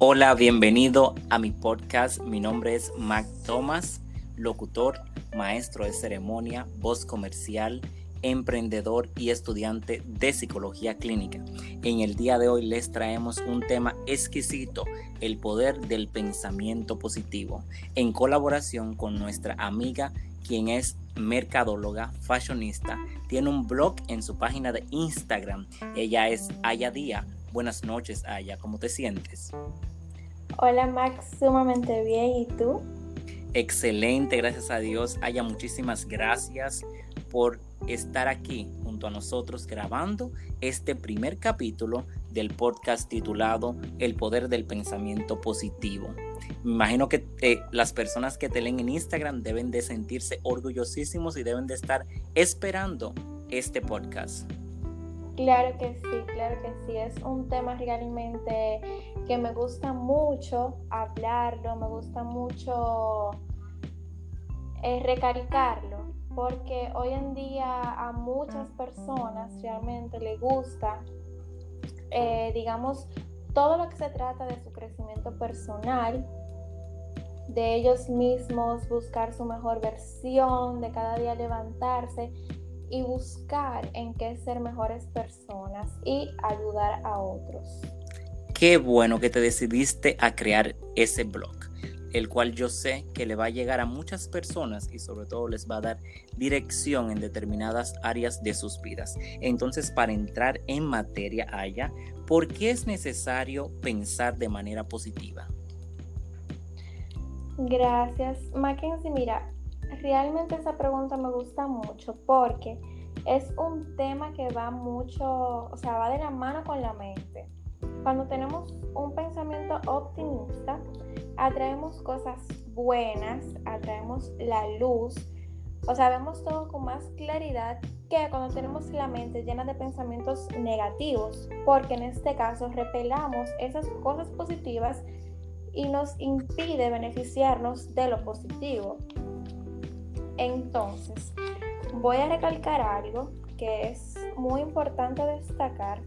Hola, bienvenido a mi podcast. Mi nombre es Mac Thomas, locutor, maestro de ceremonia, voz comercial, emprendedor y estudiante de psicología clínica. En el día de hoy les traemos un tema exquisito, el poder del pensamiento positivo, en colaboración con nuestra amiga quien es mercadóloga, fashionista, tiene un blog en su página de Instagram. Ella es Aya Día. Buenas noches, Aya. ¿Cómo te sientes? Hola, Max. Sumamente bien. ¿Y tú? Excelente, gracias a Dios. Aya, muchísimas gracias por estar aquí junto a nosotros grabando este primer capítulo del podcast titulado El poder del pensamiento positivo. Me imagino que eh, las personas que te leen en Instagram deben de sentirse orgullosísimos y deben de estar esperando este podcast. Claro que sí, claro que sí. Es un tema realmente que me gusta mucho hablarlo, me gusta mucho eh, porque hoy en día a muchas personas realmente le gusta, eh, digamos, todo lo que se trata de su crecimiento personal, de ellos mismos, buscar su mejor versión, de cada día levantarse y buscar en qué ser mejores personas y ayudar a otros. Qué bueno que te decidiste a crear ese blog, el cual yo sé que le va a llegar a muchas personas y sobre todo les va a dar dirección en determinadas áreas de sus vidas. Entonces, para entrar en materia allá, ¿por qué es necesario pensar de manera positiva? Gracias, Mackenzie. Mira, realmente esa pregunta me gusta mucho porque es un tema que va mucho, o sea, va de la mano con la mente. Cuando tenemos un pensamiento optimista, atraemos cosas buenas, atraemos la luz, o sea, vemos todo con más claridad que cuando tenemos la mente llena de pensamientos negativos, porque en este caso repelamos esas cosas positivas y nos impide beneficiarnos de lo positivo. Entonces, voy a recalcar algo que es muy importante destacar,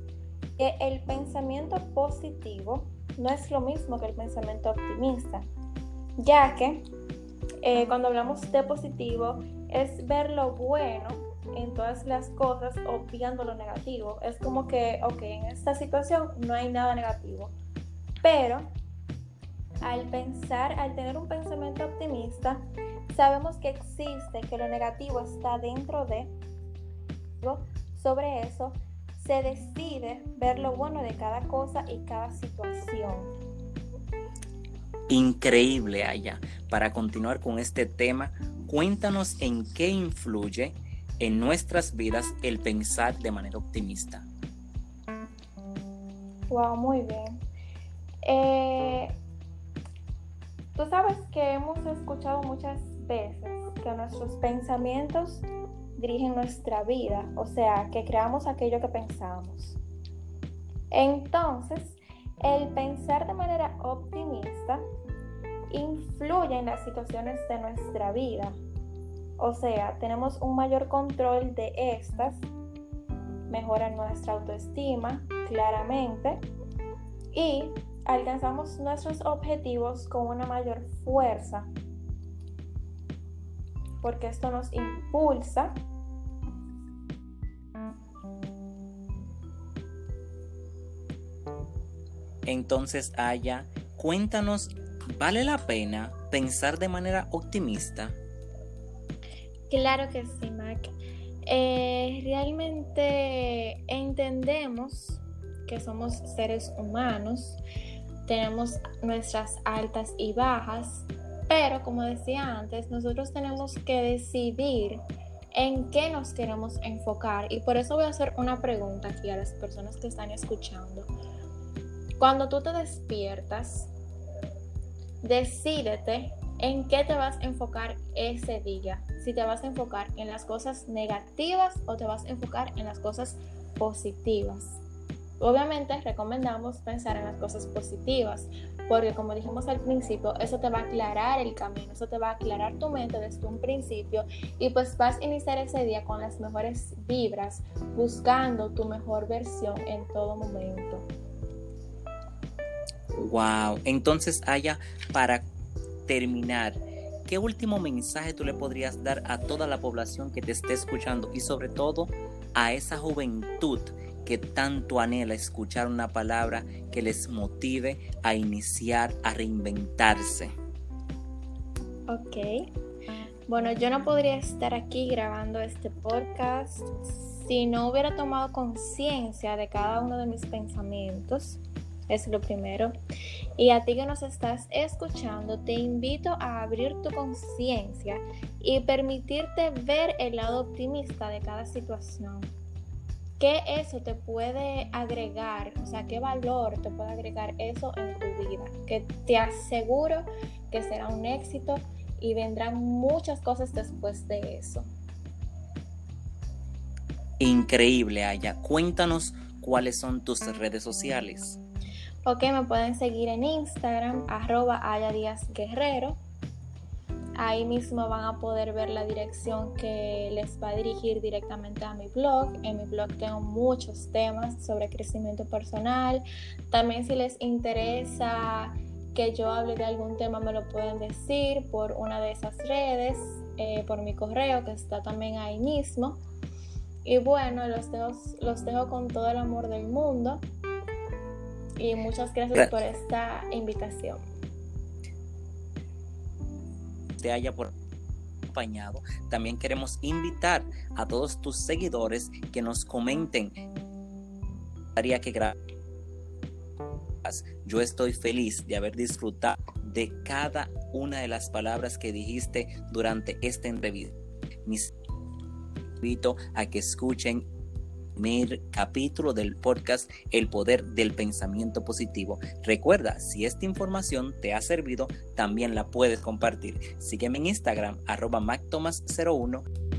que el pensamiento positivo no es lo mismo que el pensamiento optimista, ya que eh, cuando hablamos de positivo es ver lo bueno en todas las cosas obviando lo negativo. Es como que, ok, en esta situación no hay nada negativo, pero al pensar, al tener un pensamiento optimista, sabemos que existe, que lo negativo está dentro de, sobre eso se decide ver lo bueno de cada cosa y cada situación. Increíble, Aya. Para continuar con este tema, cuéntanos en qué influye en nuestras vidas el pensar de manera optimista. Wow, muy bien. Eh, tú sabes que hemos escuchado muchas que nuestros pensamientos dirigen nuestra vida, o sea, que creamos aquello que pensamos. Entonces, el pensar de manera optimista influye en las situaciones de nuestra vida. O sea, tenemos un mayor control de estas, mejora nuestra autoestima, claramente, y alcanzamos nuestros objetivos con una mayor fuerza porque esto nos impulsa Entonces, Aya, cuéntanos, ¿vale la pena pensar de manera optimista? Claro que sí, Mac. Eh, realmente entendemos que somos seres humanos, tenemos nuestras altas y bajas, pero como decía antes, nosotros tenemos que decidir en qué nos queremos enfocar. Y por eso voy a hacer una pregunta aquí a las personas que están escuchando. Cuando tú te despiertas, decídete en qué te vas a enfocar ese día. Si te vas a enfocar en las cosas negativas o te vas a enfocar en las cosas positivas. Obviamente recomendamos pensar en las cosas positivas, porque como dijimos al principio, eso te va a aclarar el camino, eso te va a aclarar tu mente desde un principio y pues vas a iniciar ese día con las mejores vibras, buscando tu mejor versión en todo momento. Wow. Entonces, Aya, para terminar, ¿qué último mensaje tú le podrías dar a toda la población que te esté escuchando y sobre todo a esa juventud que tanto anhela escuchar una palabra que les motive a iniciar, a reinventarse? Ok. Bueno, yo no podría estar aquí grabando este podcast si no hubiera tomado conciencia de cada uno de mis pensamientos es lo primero. Y a ti que nos estás escuchando, te invito a abrir tu conciencia y permitirte ver el lado optimista de cada situación. ¿Qué eso te puede agregar? O sea, ¿qué valor te puede agregar eso en tu vida? Que te aseguro que será un éxito y vendrán muchas cosas después de eso. Increíble, Aya. Cuéntanos cuáles son tus redes sociales. Ok, me pueden seguir en Instagram, arroba Aya Díaz Guerrero. Ahí mismo van a poder ver la dirección que les va a dirigir directamente a mi blog. En mi blog tengo muchos temas sobre crecimiento personal. También si les interesa que yo hable de algún tema me lo pueden decir por una de esas redes, eh, por mi correo que está también ahí mismo. Y bueno, los dejo, los dejo con todo el amor del mundo y muchas gracias por esta invitación. Te haya por acompañado. También queremos invitar a todos tus seguidores que nos comenten. que Yo estoy feliz de haber disfrutado de cada una de las palabras que dijiste durante esta entrevista. Mis invito a que escuchen primer capítulo del podcast El Poder del Pensamiento Positivo. Recuerda, si esta información te ha servido, también la puedes compartir. Sígueme en Instagram, arroba mactomas01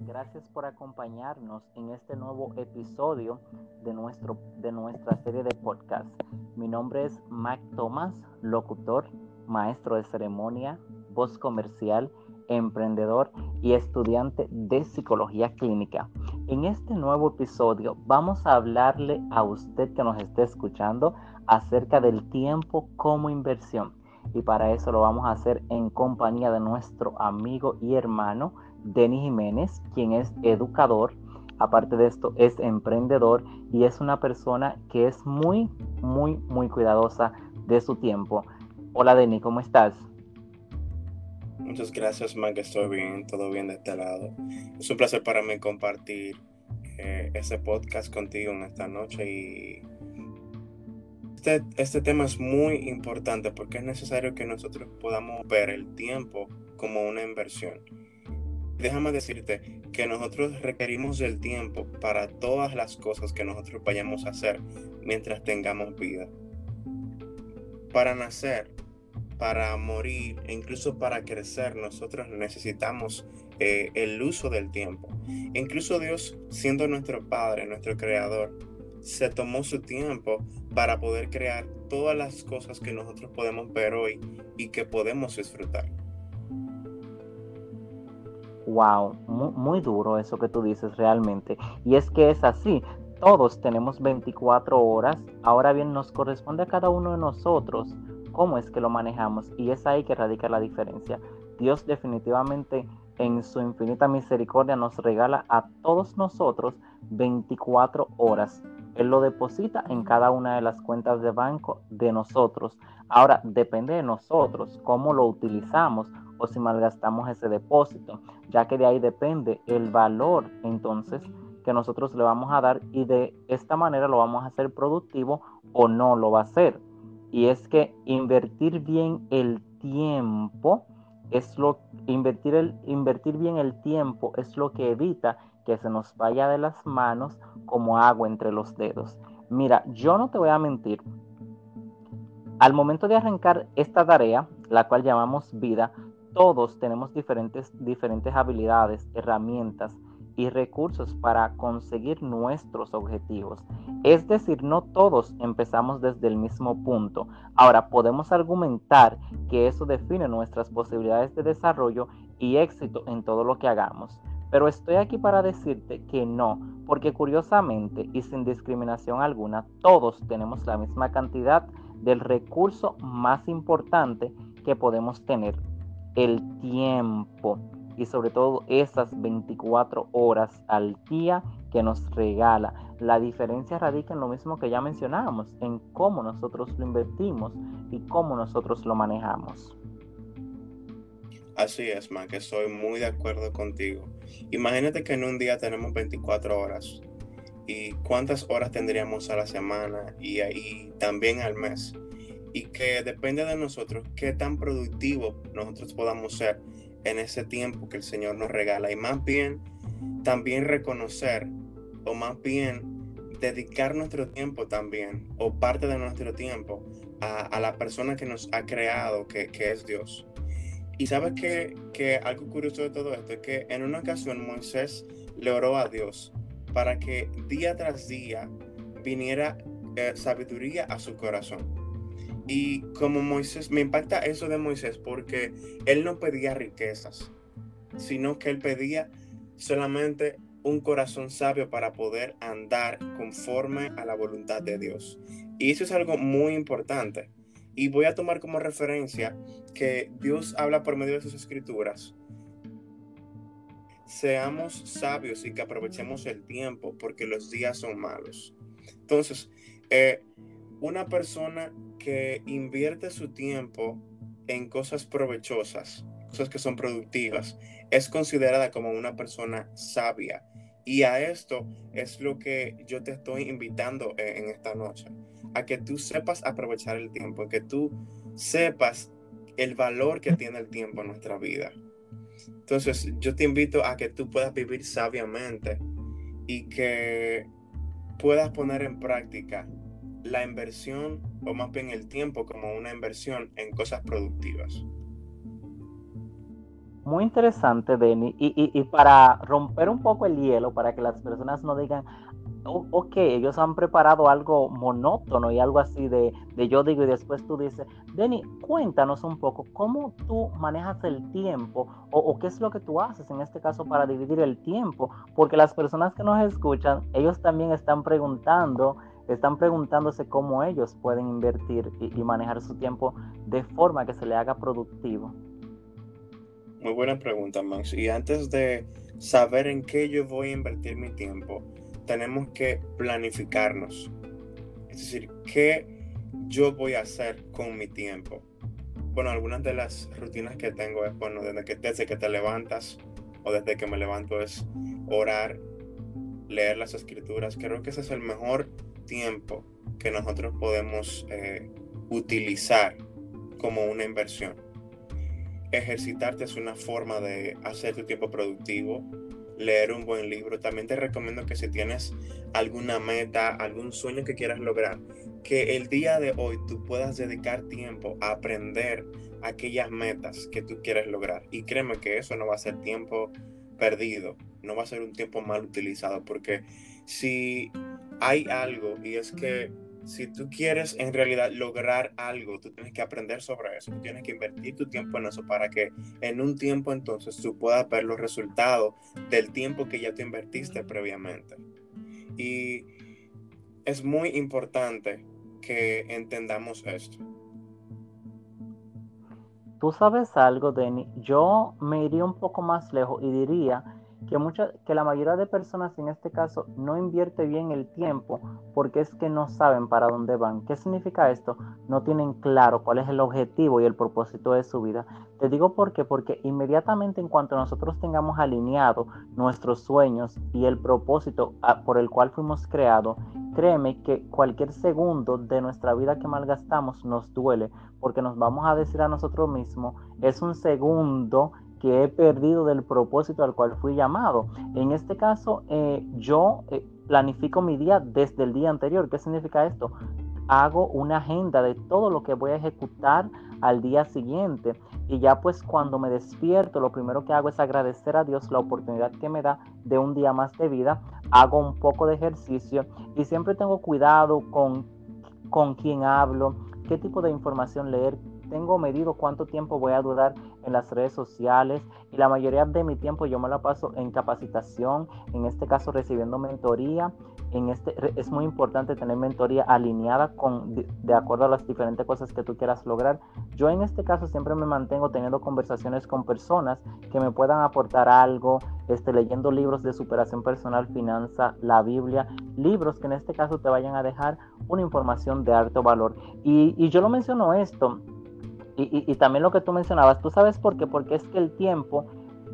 gracias por acompañarnos en este nuevo episodio de, nuestro, de nuestra serie de podcast. Mi nombre es Mac Thomas, locutor, maestro de ceremonia, voz comercial, emprendedor y estudiante de psicología clínica. En este nuevo episodio vamos a hablarle a usted que nos esté escuchando acerca del tiempo como inversión. Y para eso lo vamos a hacer en compañía de nuestro amigo y hermano Denis Jiménez, quien es educador, aparte de esto es emprendedor y es una persona que es muy, muy, muy cuidadosa de su tiempo. Hola Denis, ¿cómo estás? Muchas gracias, Mac. Estoy bien, todo bien de este lado. Es un placer para mí compartir eh, ese podcast contigo en esta noche y este, este tema es muy importante porque es necesario que nosotros podamos ver el tiempo como una inversión déjame decirte que nosotros requerimos del tiempo para todas las cosas que nosotros vayamos a hacer mientras tengamos vida. Para nacer, para morir e incluso para crecer, nosotros necesitamos eh, el uso del tiempo. Incluso Dios, siendo nuestro Padre, nuestro Creador, se tomó su tiempo para poder crear todas las cosas que nosotros podemos ver hoy y que podemos disfrutar. Wow, muy, duro eso que tú dices realmente. Y es que es así, todos tenemos 24 horas, ahora bien nos corresponde a cada uno de nosotros cómo es que lo manejamos y es ahí que radica la diferencia. Dios definitivamente en su infinita misericordia nos regala a todos nosotros 24 horas. Él lo deposita en cada una de las cuentas de banco de nosotros. Ahora depende de nosotros cómo lo utilizamos o si malgastamos ese depósito, ya que de ahí depende el valor entonces que nosotros le vamos a dar y de esta manera lo vamos a hacer productivo o no lo va a hacer. Y es que invertir bien el tiempo es lo invertir el invertir bien el tiempo es lo que evita que se nos vaya de las manos como agua entre los dedos. Mira, yo no te voy a mentir. Al momento de arrancar esta tarea, la cual llamamos vida, todos tenemos diferentes, habilidades, herramientas y recursos para conseguir nuestros objetivos. Es decir, no todos empezamos desde el mismo punto. Ahora, podemos argumentar que eso define nuestras posibilidades de desarrollo y éxito en todo lo que hagamos. Pero estoy aquí para decirte que no, porque curiosamente y sin discriminación alguna, todos tenemos la misma cantidad del recurso más importante que podemos tener, el tiempo y sobre todo esas 24 horas al día que nos regala. La diferencia radica en lo mismo que ya mencionábamos, en cómo nosotros lo invertimos y cómo nosotros lo manejamos. Así es, que estoy muy de acuerdo contigo. Imagínate que en un día tenemos 24 horas y cuántas horas tendríamos a la semana y ahí también al mes. Y que depende de nosotros qué tan productivo nosotros podamos ser en ese tiempo que el Señor nos regala. Y más bien, también reconocer, o más bien dedicar nuestro tiempo también, o parte de nuestro tiempo, a, la persona que nos ha creado, que, es Dios. Y sabes que, que, algo curioso de todo esto es que en una ocasión Moisés le oró a Dios para que día tras día viniera eh, sabiduría a su corazón. Y como Moisés, me impacta eso de Moisés porque él no pedía riquezas, sino que él pedía solamente un corazón sabio para poder andar conforme a la voluntad de Dios. Y eso es algo muy importante. Y voy a tomar como referencia que Dios habla por medio de sus escrituras. Seamos sabios y que aprovechemos el tiempo porque los días son malos. Entonces, eh, una persona que invierte su tiempo en cosas provechosas, cosas que son productivas, es considerada como una persona sabia. Y a esto es lo que yo te estoy invitando en esta noche, a que tú sepas aprovechar el tiempo, que tú sepas el valor que tiene el tiempo en nuestra vida. Entonces, yo te invito a que tú puedas vivir sabiamente y que puedas poner en práctica la inversión, o más bien el tiempo, como una inversión en cosas productivas. Muy interesante, Denny. Y, para romper un poco el hielo, para que las personas no digan, ok, ellos han preparado algo monótono y algo así de, yo digo y después tú dices, Denny, cuéntanos un poco cómo tú manejas el tiempo o, o, qué es lo que tú haces en este caso para dividir el tiempo, porque las personas que nos escuchan, ellos también están preguntando están preguntándose cómo ellos pueden invertir y, manejar su tiempo de forma que se le haga productivo. Muy buena pregunta, Max. Y antes de saber en qué yo voy a invertir mi tiempo, tenemos que planificarnos. Es decir, qué yo voy a hacer con mi tiempo. Bueno, algunas de las rutinas que tengo es, bueno, desde que, desde que te levantas o desde que me levanto es orar, leer las escrituras. Creo que ese es el mejor tiempo que nosotros podemos eh, utilizar como una inversión. Ejercitarte es una forma de hacer tu tiempo productivo, leer un buen libro. También te recomiendo que si tienes alguna meta, algún sueño que quieras lograr, que el día de hoy tú puedas dedicar tiempo a aprender aquellas metas que tú quieres lograr. Y créeme que eso no va a ser tiempo perdido, no va a ser un tiempo mal utilizado, porque si hay algo y es que si tú quieres en realidad lograr algo, tú tienes que aprender sobre eso, tú tienes que invertir tu tiempo en eso para que en un tiempo entonces tú puedas ver los resultados del tiempo que ya te invertiste previamente. Y es muy importante que entendamos esto. Tú sabes algo, Denny, yo me iría un poco más lejos y diría que, que la mayoría de personas en este caso no invierte bien el tiempo porque es que no saben para dónde van. ¿Qué significa esto? No tienen claro cuál es el objetivo y el propósito de su vida. Te digo por qué, porque inmediatamente en cuanto nosotros tengamos alineado nuestros sueños y el propósito ah, por el cual fuimos creados, créeme que cualquier segundo de nuestra vida que malgastamos nos duele porque nos vamos a decir a nosotros mismos, es un segundo que he perdido del propósito al cual fui llamado. En este caso, eh, yo eh, planifico mi día desde el día anterior. ¿Qué significa esto? hago una agenda de todo lo que voy a ejecutar al día siguiente. Y ya pues cuando me despierto, lo primero que hago es agradecer a Dios la oportunidad que me da de un día más de vida. Hago un poco de ejercicio y siempre tengo cuidado con, con quién hablo, qué tipo de información leer. Tengo medido cuánto tiempo voy a durar en las redes sociales y la mayoría de mi tiempo yo me la paso en capacitación, en este caso recibiendo mentoría en este es muy importante tener mentoría alineada con de, acuerdo a las diferentes cosas que tú quieras lograr. Yo en este caso siempre me mantengo teniendo conversaciones con personas que me puedan aportar algo, este, leyendo libros de superación personal, finanza, la Biblia, libros que en este caso te vayan a dejar una información de alto valor. Y, y yo lo menciono esto, y, también lo que tú mencionabas, tú sabes por qué, porque es que el tiempo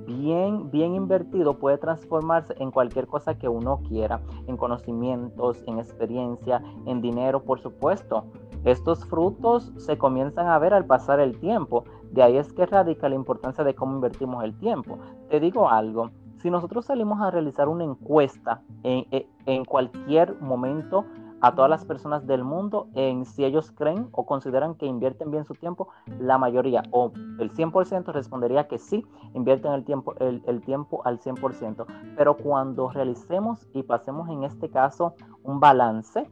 bien, bien invertido puede transformarse en cualquier cosa que uno quiera, en conocimientos, en experiencia, en dinero, por supuesto. Estos frutos se comienzan a ver al pasar el tiempo. De ahí es que radica la importancia de cómo invertimos el tiempo. Te digo algo, si nosotros salimos a realizar una encuesta en, en cualquier momento, a todas las personas del mundo en si ellos creen o consideran que invierten bien su tiempo, la mayoría o el 100% respondería que sí, invierten el tiempo, el, el tiempo al 100%. Pero cuando realicemos y pasemos en este caso un balance,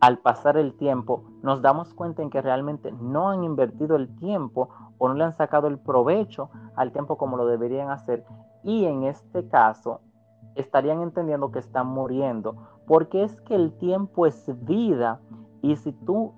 al pasar el tiempo nos damos cuenta en que realmente no han invertido el tiempo o no le han sacado el provecho al tiempo como lo deberían hacer. Y en este caso estarían entendiendo que están muriendo porque es que el tiempo es vida y si tú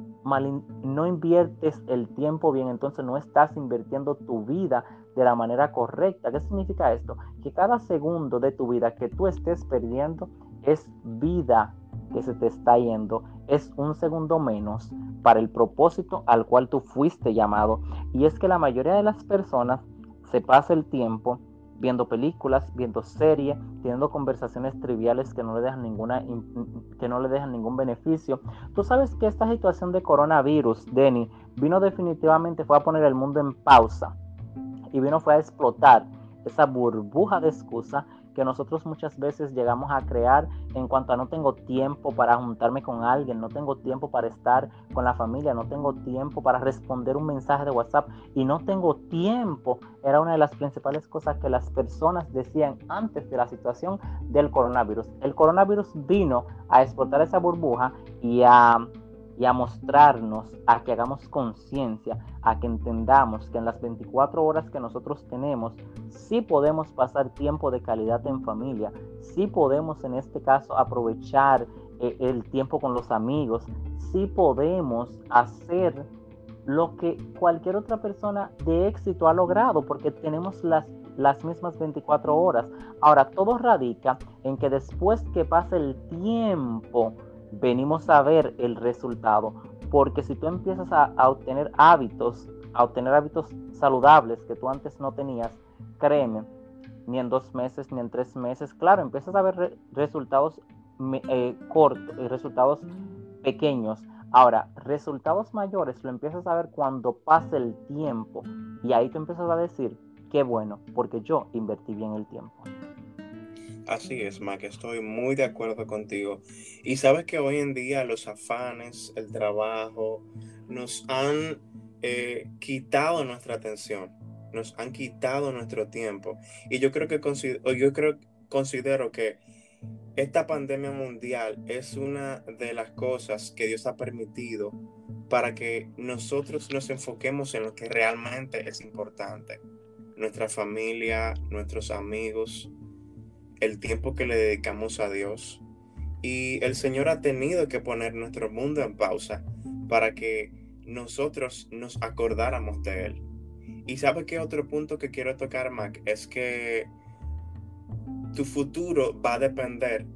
no inviertes el tiempo bien, entonces no estás invirtiendo tu vida de la manera correcta. ¿Qué significa esto? Que cada segundo de tu vida que tú estés perdiendo es vida que se te está yendo, es un segundo menos para el propósito al cual tú fuiste llamado. Y es que la mayoría de las personas se pasa el tiempo viendo películas, viendo series, teniendo conversaciones triviales que no le dejan ninguna que no le dejan ningún beneficio. Tú sabes que esta situación de coronavirus, Denny, vino definitivamente fue a poner el mundo en pausa y vino fue a explotar esa burbuja de excusa que nosotros muchas veces llegamos a crear en cuanto a no tengo tiempo para juntarme con alguien, no tengo tiempo para estar con la familia, no tengo tiempo para responder un mensaje de WhatsApp y no tengo tiempo. Era una de las principales cosas que las personas decían antes de la situación del coronavirus. El coronavirus vino a explotar esa burbuja y a y a mostrarnos, a que hagamos conciencia, a que entendamos que en las 24 horas que nosotros tenemos, sí podemos pasar tiempo de calidad en familia, sí podemos en este caso aprovechar eh, el tiempo con los amigos, sí podemos hacer lo que cualquier otra persona de éxito ha logrado, porque tenemos las las mismas 24 horas. Ahora, todo radica en que después que pase el tiempo, venimos a ver el resultado. Porque si tú empiezas a, obtener hábitos, a obtener hábitos saludables que tú antes no tenías, créeme, ni en dos meses, ni en tres meses, claro, empiezas a ver resultados eh, cortos, eh, resultados pequeños. Ahora, resultados mayores lo empiezas a ver cuando pase el tiempo. Y ahí tú empiezas a decir, qué bueno, porque yo invertí bien el tiempo. Así es, Mac, estoy muy de acuerdo contigo. Y sabes que hoy en día los afanes, el trabajo, nos han eh, quitado nuestra atención, nos han quitado nuestro tiempo. Y yo creo que yo creo, considero que esta pandemia mundial es una de las cosas que Dios ha permitido para que nosotros nos enfoquemos en lo que realmente es importante. Nuestra familia, nuestros amigos, el tiempo que le dedicamos a Dios. Y el Señor ha tenido que poner nuestro mundo en pausa para que nosotros nos acordáramos de Él. Y sabe que otro punto que quiero tocar, Mac, es que tu futuro va a depender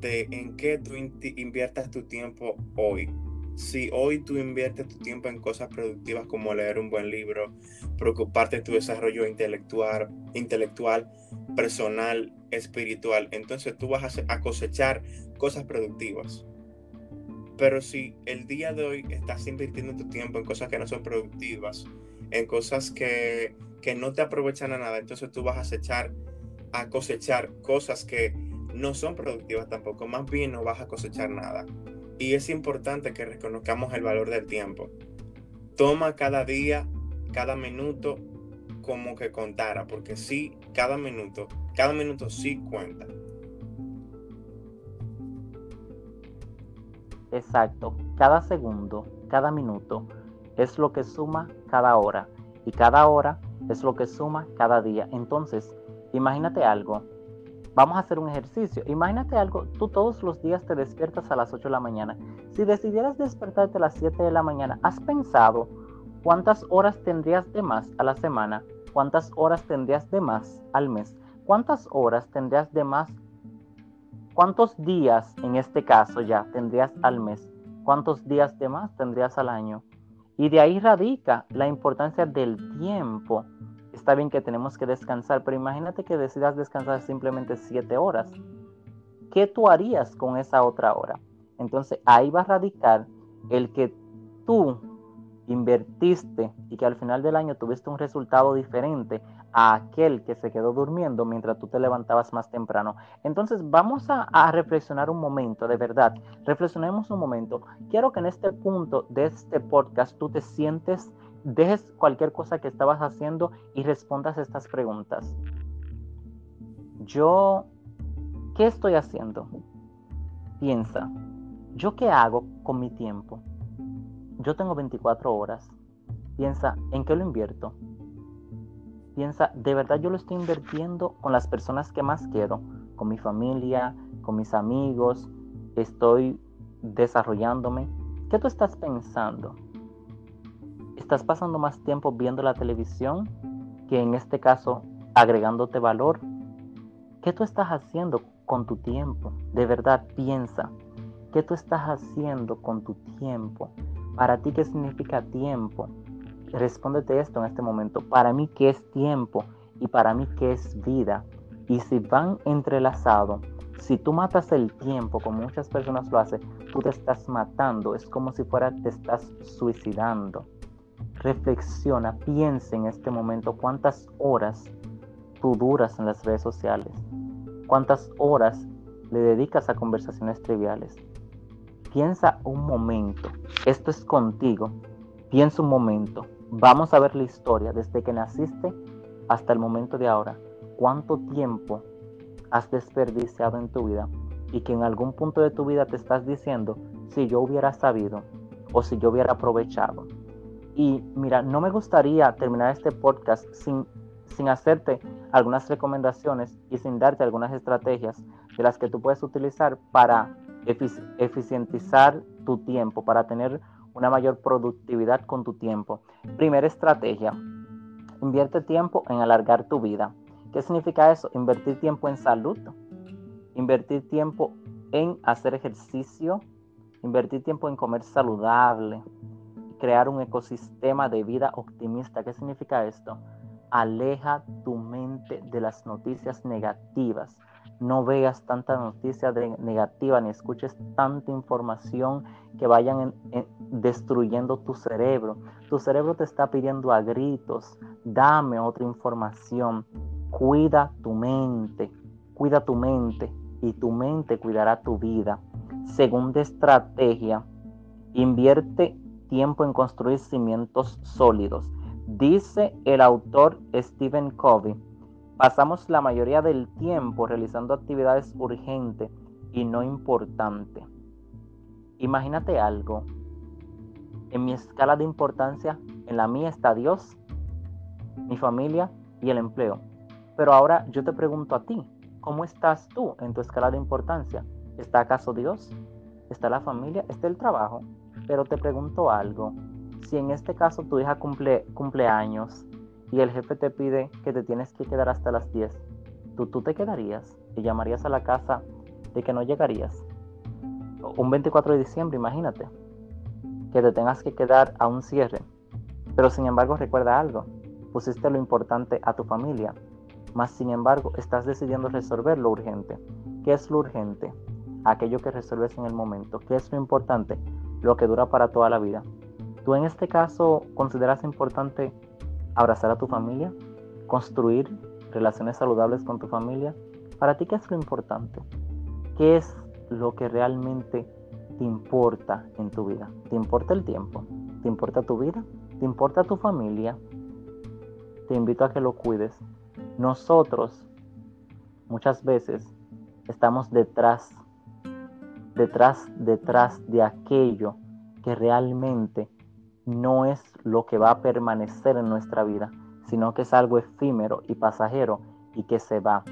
de en qué tú inviertas tu tiempo hoy. Si hoy tú inviertes tu tiempo en cosas productivas como leer un buen libro, preocuparte tu desarrollo intelectual, intelectual personal, espiritual, entonces tú vas a cosechar cosas productivas. Pero si el día de hoy estás invirtiendo tu tiempo en cosas que no son productivas, en cosas que, que no te aprovechan a nada, entonces tú vas a cosechar, a cosechar cosas que no son productivas tampoco, más bien no vas a cosechar nada. Y es importante que reconozcamos el valor del tiempo. Toma cada día, cada minuto como que contara, porque sí, cada minuto, cada minuto sí cuenta. Exacto, cada segundo, cada minuto es lo que suma cada hora y cada hora es lo que suma cada día. Entonces, imagínate algo, Vamos a hacer un ejercicio. Imagínate algo, tú todos los días te despiertas a las 8 de la mañana. Si decidieras despertarte a las 7 de la mañana, ¿has pensado cuántas horas tendrías de más a la semana? ¿Cuántas horas tendrías de más al mes? ¿Cuántas horas tendrías de más? ¿Cuántos días en este caso ya tendrías al mes? ¿Cuántos días de más tendrías al año? Y de ahí radica la importancia del tiempo está bien que tenemos que descansar, pero imagínate que decidas descansar simplemente siete horas. ¿Qué tú harías con esa otra hora? Entonces ahí va a radicar el que tú invertiste y que al final del año tuviste un resultado diferente a aquel que se quedó durmiendo mientras tú te levantabas más temprano. Entonces vamos a, a, reflexionar un momento, de verdad, reflexionemos un momento. Quiero que en este punto de este podcast tú te sientes dejes cualquier cosa que estabas haciendo y respondas estas preguntas. Yo, ¿qué estoy haciendo? Piensa, ¿yo qué hago con mi tiempo? Yo tengo 24 horas. Piensa, ¿en qué lo invierto? Piensa, ¿de verdad yo lo estoy invirtiendo con las personas que más quiero? Con mi familia, con mis amigos, estoy desarrollándome. ¿Qué tú estás pensando? Estás pasando más tiempo viendo la televisión que en este caso agregándote valor. ¿Qué tú estás haciendo con tu tiempo? De verdad piensa. ¿Qué tú estás haciendo con tu tiempo? Para ti, ¿qué significa tiempo? Respóndete esto en este momento. Para mí, ¿qué es tiempo? Y para mí, ¿qué es vida? Y si van entrelazados, si tú matas el tiempo, como muchas personas lo hacen, tú te estás matando. Es como si fuera te estás suicidando. Reflexiona, piensa en este momento cuántas horas tú duras en las redes sociales, cuántas horas le dedicas a conversaciones triviales. Piensa un momento, esto es contigo, piensa un momento, vamos a ver la historia desde que naciste hasta el momento de ahora, cuánto tiempo has desperdiciado en tu vida y que en algún punto de tu vida te estás diciendo, si yo hubiera sabido o si yo hubiera aprovechado y mira, no me gustaría terminar este podcast sin, sin hacerte algunas recomendaciones y sin darte algunas estrategias de las que tú puedes utilizar para eficientizar tu tiempo, para tener una mayor productividad con tu tiempo. Primera estrategia, invierte tiempo en alargar tu vida. ¿Qué significa eso? Invertir tiempo en salud, invertir tiempo en hacer ejercicio, invertir tiempo en comer saludable, crear un ecosistema de vida optimista. ¿Qué significa esto? Aleja tu mente de las noticias negativas. No veas tanta noticia negativa ni escuches tanta información que vayan destruyendo tu cerebro. Tu cerebro te está pidiendo a gritos, dame otra información. Cuida tu mente, cuida tu mente y tu mente cuidará tu vida. Segunda estrategia, invierte tiempo en construir cimientos sólidos. Dice el autor Stephen Covey, pasamos la mayoría del tiempo realizando actividades urgentes y no importantes. Imagínate algo. En mi escala de importancia, en la mía está Dios, mi familia y el empleo. Pero ahora yo te pregunto a ti, ¿cómo estás tú en tu escala de importancia? ¿Está acaso Dios? ¿Está la familia? ¿Está el trabajo? Pero te pregunto algo. Si en este caso tu hija cumple cumpleaños y el jefe te pide que te tienes que quedar hasta las 10, ¿tú, tú te quedarías y llamarías a la casa de que no llegarías? Un 24 de diciembre, imagínate, que te tengas que quedar a un cierre. Pero sin embargo recuerda algo, pusiste lo importante a tu familia, más sin embargo estás decidiendo resolver lo urgente. ¿Qué es lo urgente? Aquello que resuelves en el momento. ¿Qué es lo importante? Lo que dura para toda la vida. ¿Tú en este caso consideras importante abrazar a tu familia? ¿Construir relaciones saludables con tu familia? ¿Para ti qué es lo importante? ¿Qué es lo que realmente te importa en tu vida? ¿Te importa el tiempo? ¿Te importa tu vida? ¿Te importa tu familia? Te invito a que lo cuides. Nosotros muchas veces estamos detrás, detrás, detrás de aquello que realmente no es lo que va a permanecer en nuestra vida, sino que es algo efímero y pasajero y que se va.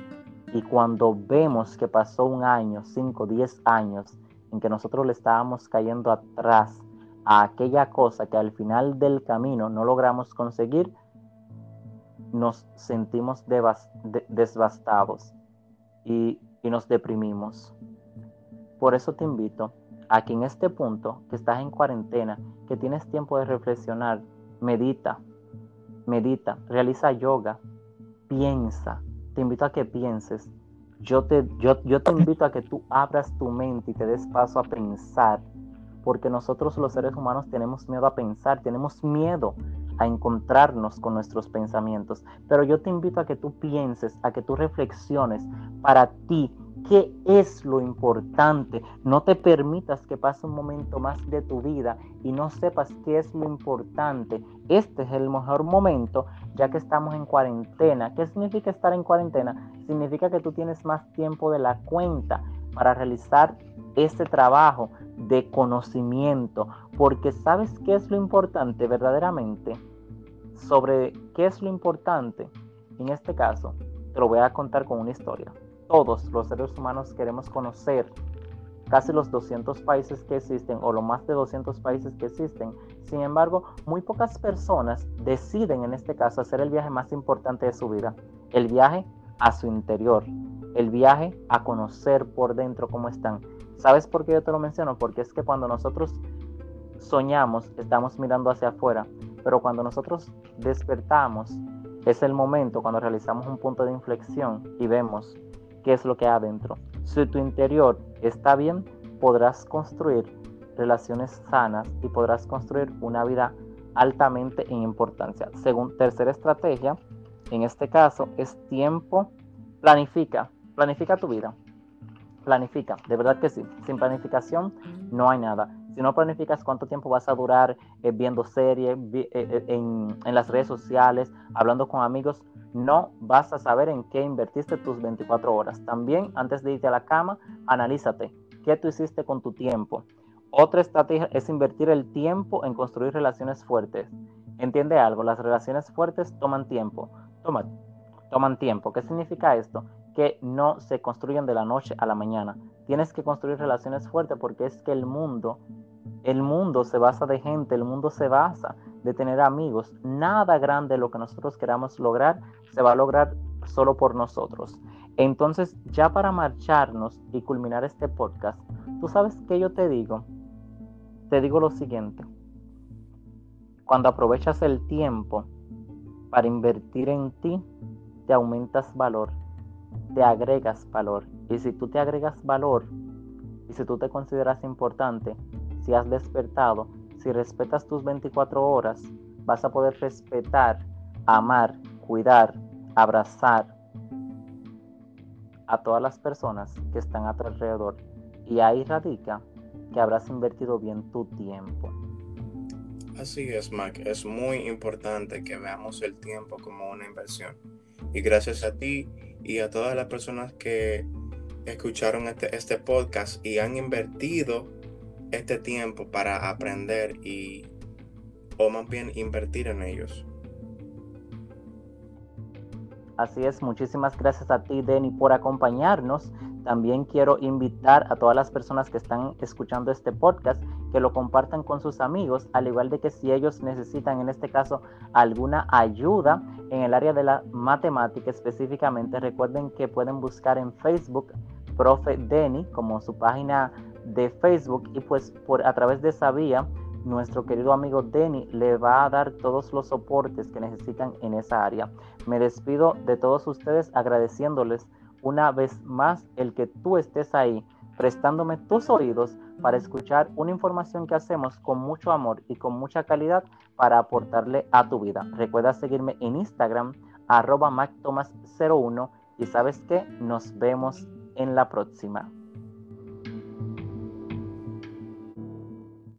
Y cuando vemos que pasó un año, cinco, diez años, en que nosotros le estábamos cayendo atrás a aquella cosa que al final del camino no logramos conseguir, nos sentimos desbastados y, y nos deprimimos. Por eso te invito a que en este punto, que estás en cuarentena, que tienes tiempo de reflexionar, medita, medita, realiza yoga, piensa, te invito a que pienses. Yo te, yo, yo te invito a que tú abras tu mente y te des paso a pensar, porque nosotros los seres humanos tenemos miedo a pensar, tenemos miedo a encontrarnos con nuestros pensamientos. Pero yo te invito a que tú pienses, a que tú reflexiones para ti qué es lo importante. No te permitas que pase un momento más de tu vida y no sepas qué es lo importante. Este es el mejor momento ya que estamos en cuarentena. ¿Qué significa estar en cuarentena? Significa que tú tienes más tiempo de la cuenta para realizar este trabajo de conocimiento, porque sabes qué es lo importante verdaderamente. Sobre qué es lo importante, en este caso, te lo voy a contar con una historia todos los seres humanos queremos conocer casi los 200 países que existen o lo más de 200 países que existen. Sin embargo, muy pocas personas deciden en este caso hacer el viaje más importante de su vida, el viaje a su interior, el viaje a conocer por dentro cómo están. ¿Sabes por qué yo te lo menciono? Porque es que cuando nosotros soñamos, estamos mirando hacia afuera, pero cuando nosotros despertamos, es el momento cuando realizamos un punto de inflexión y vemos qué es lo que hay adentro. Si tu interior está bien, podrás construir relaciones sanas y podrás construir una vida altamente en importancia. Según tercera estrategia, en este caso es tiempo, planifica, planifica tu vida. Planifica, de verdad que sí. Sin planificación no hay nada. Si no planificas cuánto tiempo vas a durar eh, viendo series, eh, eh, en, en las redes sociales, hablando con amigos, no vas a saber en qué invertiste tus 24 horas. También antes de irte a la cama, analízate qué tú hiciste con tu tiempo. Otra estrategia es invertir el tiempo en construir relaciones fuertes. Entiende algo, las relaciones fuertes toman tiempo. Toman, toman tiempo. ¿Qué significa esto? Que no se construyen de la noche a la mañana. Tienes que construir relaciones fuertes porque es que el mundo, el mundo se basa de gente, el mundo se basa de tener amigos. Nada grande lo que nosotros queramos lograr se va a lograr solo por nosotros. Entonces, ya para marcharnos y culminar este podcast, tú sabes que yo te digo, te digo lo siguiente. Cuando aprovechas el tiempo para invertir en ti, te aumentas valor, te agregas valor. Y si tú te agregas valor, y si tú te consideras importante, si has despertado, si respetas tus 24 horas, vas a poder respetar, amar, cuidar, abrazar a todas las personas que están a tu alrededor. Y ahí radica que habrás invertido bien tu tiempo. Así es, Mac. Es muy importante que veamos el tiempo como una inversión. Y gracias a ti y a todas las personas que escucharon este, este podcast y han invertido este tiempo para aprender y, o más bien, invertir en ellos. Así es, muchísimas gracias a ti, Denny, por acompañarnos. También quiero invitar a todas las personas que están escuchando este podcast que lo compartan con sus amigos, al igual de que si ellos necesitan, en este caso, alguna ayuda en el área de la matemática específicamente, recuerden que pueden buscar en Facebook Profe Denny como su página de Facebook y pues por a través de esa vía nuestro querido amigo Denny le va a dar todos los soportes que necesitan en esa área. Me despido de todos ustedes agradeciéndoles una vez más el que tú estés ahí prestándome tus oídos para escuchar una información que hacemos con mucho amor y con mucha calidad para aportarle a tu vida. Recuerda seguirme en Instagram arroba mactomas01 y sabes que nos vemos en la próxima.